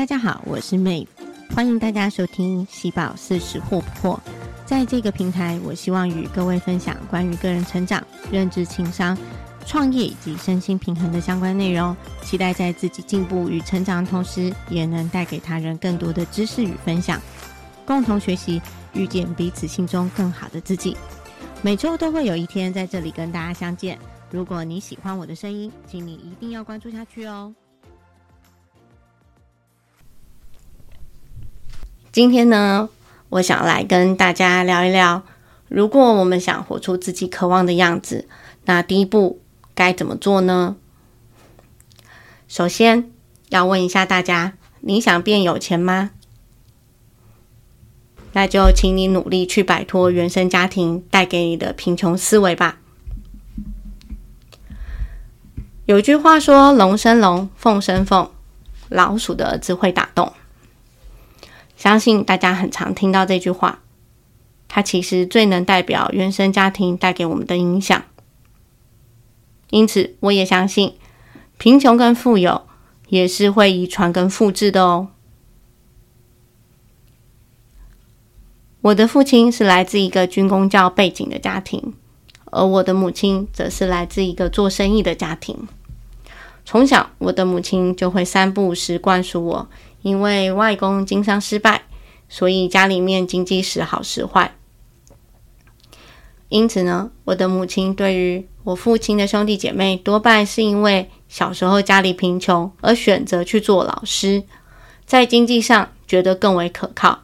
大家好，我是妹，欢迎大家收听喜宝四十惑不惑。在这个平台，我希望与各位分享关于个人成长、认知、情商、创业以及身心平衡的相关内容。期待在自己进步与成长的同时，也能带给他人更多的知识与分享，共同学习，遇见彼此心中更好的自己。每周都会有一天在这里跟大家相见。如果你喜欢我的声音，请你一定要关注下去哦。今天呢，我想来跟大家聊一聊，如果我们想活出自己渴望的样子，那第一步该怎么做呢？首先要问一下大家：你想变有钱吗？那就请你努力去摆脱原生家庭带给你的贫穷思维吧。有句话说：“龙生龙，凤生凤，老鼠的儿子会打洞。”相信大家很常听到这句话，它其实最能代表原生家庭带给我们的影响。因此，我也相信贫穷跟富有也是会遗传跟复制的哦。我的父亲是来自一个军工教背景的家庭，而我的母亲则是来自一个做生意的家庭。从小，我的母亲就会三不五时灌输我：因为外公经商失败，所以家里面经济时好时坏。因此呢，我的母亲对于我父亲的兄弟姐妹，多半是因为小时候家里贫穷而选择去做老师，在经济上觉得更为可靠，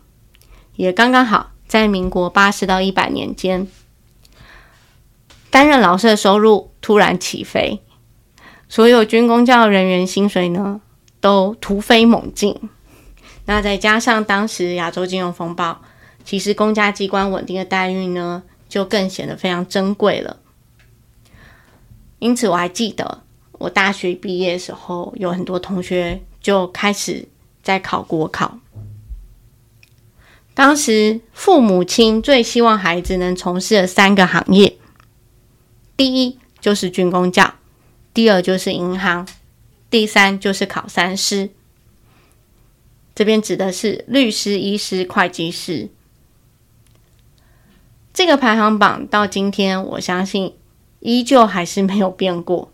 也刚刚好在民国八十到一百年间，担任老师的收入突然起飞。所有军工教人员薪水呢，都突飞猛进。那再加上当时亚洲金融风暴，其实公家机关稳定的待遇呢，就更显得非常珍贵了。因此，我还记得我大学毕业的时候，有很多同学就开始在考国考。当时父母亲最希望孩子能从事的三个行业，第一就是军工教。第二就是银行，第三就是考三师。这边指的是律师、医师、会计师。这个排行榜到今天，我相信依旧还是没有变过。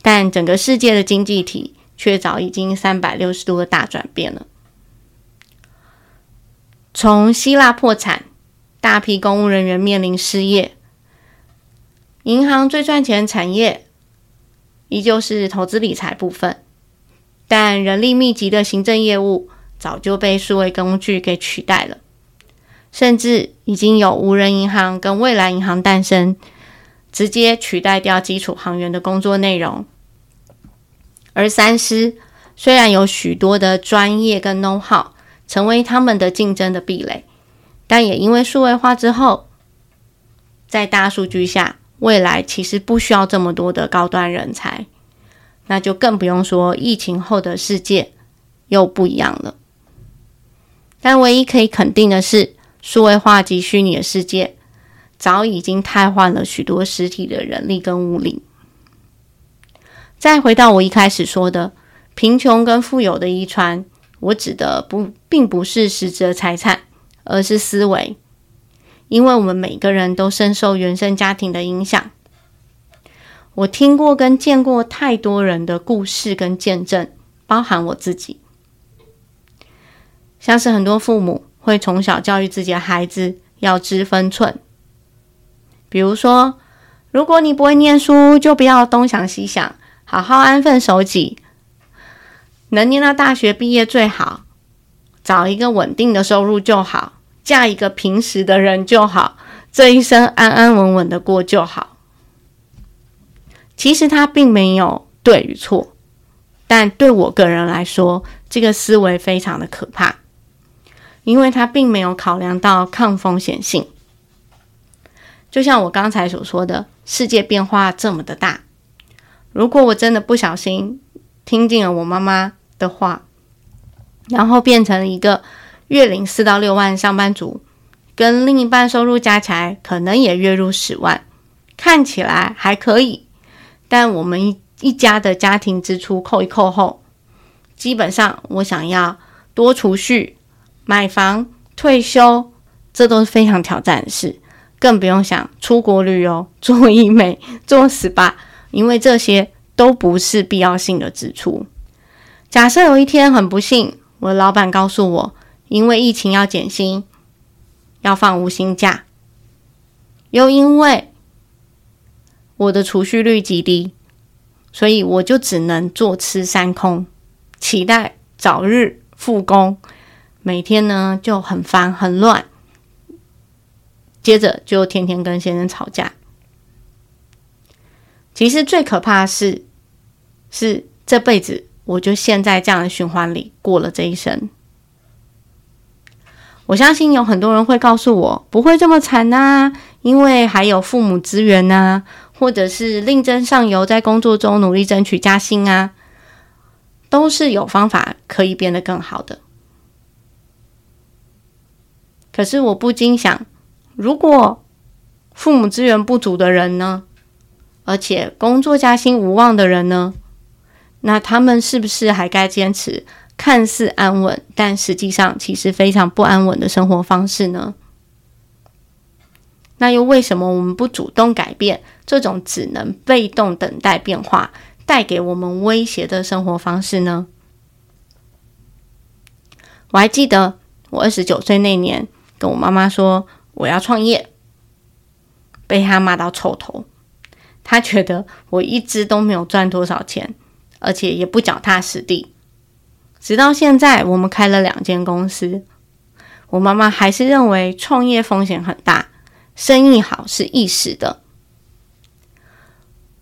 但整个世界的经济体却早已经三百六十度的大转变了。从希腊破产，大批公务人员面临失业，银行最赚钱产业。依旧是投资理财部分，但人力密集的行政业务早就被数位工具给取代了，甚至已经有无人银行跟未来银行诞生，直接取代掉基础行员的工作内容。而三师虽然有许多的专业跟 know how 成为他们的竞争的壁垒，但也因为数位化之后，在大数据下。未来其实不需要这么多的高端人才，那就更不用说疫情后的世界又不一样了。但唯一可以肯定的是，数位化及虚拟的世界早已经替换了许多实体的人力跟物力。再回到我一开始说的贫穷跟富有的遗传，我指的不并不是实质的财产，而是思维。因为我们每个人都深受原生家庭的影响，我听过跟见过太多人的故事跟见证，包含我自己，像是很多父母会从小教育自己的孩子要知分寸，比如说，如果你不会念书，就不要东想西想，好好安分守己，能念到大学毕业最好，找一个稳定的收入就好。嫁一个平时的人就好，这一生安安稳稳的过就好。其实他并没有对与错，但对我个人来说，这个思维非常的可怕，因为他并没有考量到抗风险性。就像我刚才所说的，世界变化这么的大，如果我真的不小心听进了我妈妈的话，然后变成了一个。月领四到六万上班族，跟另一半收入加起来可能也月入十万，看起来还可以。但我们一一家的家庭支出扣一扣后，基本上我想要多储蓄、买房、退休，这都是非常挑战的事。更不用想出国旅游、做医美、做 SPA，因为这些都不是必要性的支出。假设有一天很不幸，我的老板告诉我，因为疫情要减薪，要放无薪假，又因为我的储蓄率极低，所以我就只能坐吃山空，期待早日复工。每天呢就很烦很乱，接着就天天跟先生吵架。其实最可怕的是，是这辈子我就陷在这样的循环里过了这一生。我相信有很多人会告诉我，不会这么惨呐，因为还有父母资源呐。或者是另增上游，在工作中努力争取加薪啊，都是有方法可以变得更好的。可是我不禁想，如果父母资源不足的人呢，而且工作加薪无望的人呢，那他们是不是还该坚持看似安稳，但实际上其实非常不安稳的生活方式呢？那又为什么我们不主动改变这种只能被动等待变化带给我们威胁的生活方式呢？我还记得我二十九岁那年跟我妈妈说我要创业，被她骂到臭头。她觉得我一直都没有赚多少钱，而且也不脚踏实地。直到现在，我们开了两间公司，我妈妈还是认为创业风险很大。生意好是一时的，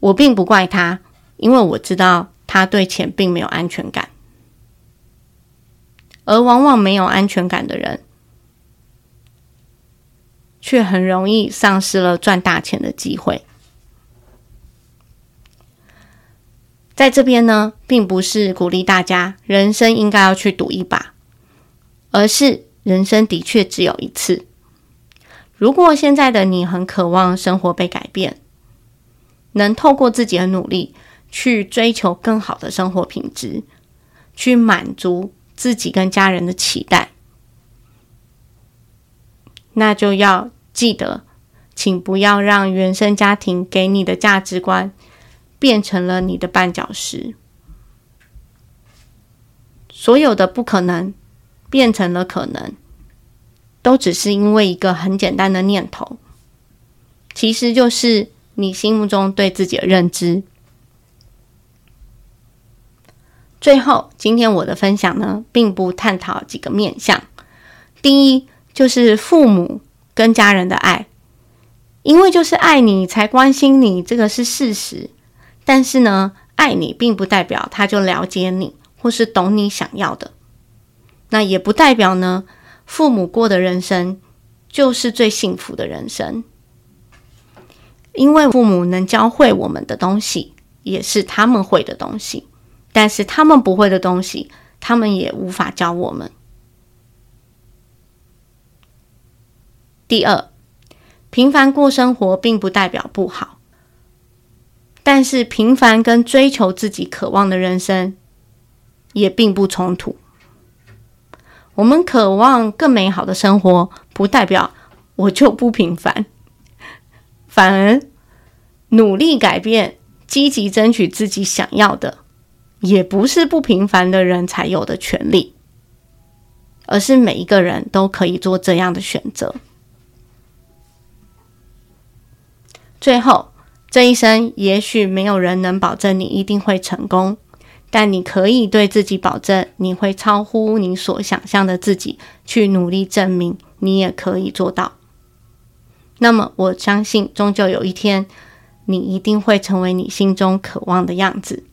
我并不怪他，因为我知道他对钱并没有安全感，而往往没有安全感的人，却很容易丧失了赚大钱的机会。在这边呢，并不是鼓励大家人生应该要去赌一把，而是人生的确只有一次。如果现在的你很渴望生活被改变，能透过自己的努力去追求更好的生活品质，去满足自己跟家人的期待，那就要记得，请不要让原生家庭给你的价值观变成了你的绊脚石。所有的不可能变成了可能。都只是因为一个很简单的念头，其实就是你心目中对自己的认知。最后，今天我的分享呢，并不探讨几个面向。第一，就是父母跟家人的爱，因为就是爱你才关心你，这个是事实。但是呢，爱你并不代表他就了解你，或是懂你想要的。那也不代表呢。父母过的人生就是最幸福的人生，因为父母能教会我们的东西，也是他们会的东西。但是他们不会的东西，他们也无法教我们。第二，平凡过生活并不代表不好，但是平凡跟追求自己渴望的人生也并不冲突。我们渴望更美好的生活，不代表我就不平凡，反而努力改变、积极争取自己想要的，也不是不平凡的人才有的权利，而是每一个人都可以做这样的选择。最后，这一生也许没有人能保证你一定会成功。但你可以对自己保证，你会超乎你所想象的自己去努力证明，你也可以做到。那么，我相信，终究有一天，你一定会成为你心中渴望的样子。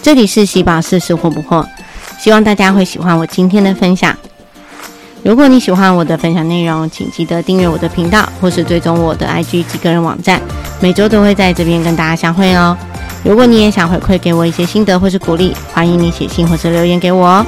这里是喜宝试试或不惑，希望大家会喜欢我今天的分享。如果你喜欢我的分享内容，请记得订阅我的频道，或是追踪我的 IG 及个人网站，每周都会在这边跟大家相会哦。如果你也想回馈给我一些心得或是鼓励，欢迎你写信或是留言给我哦。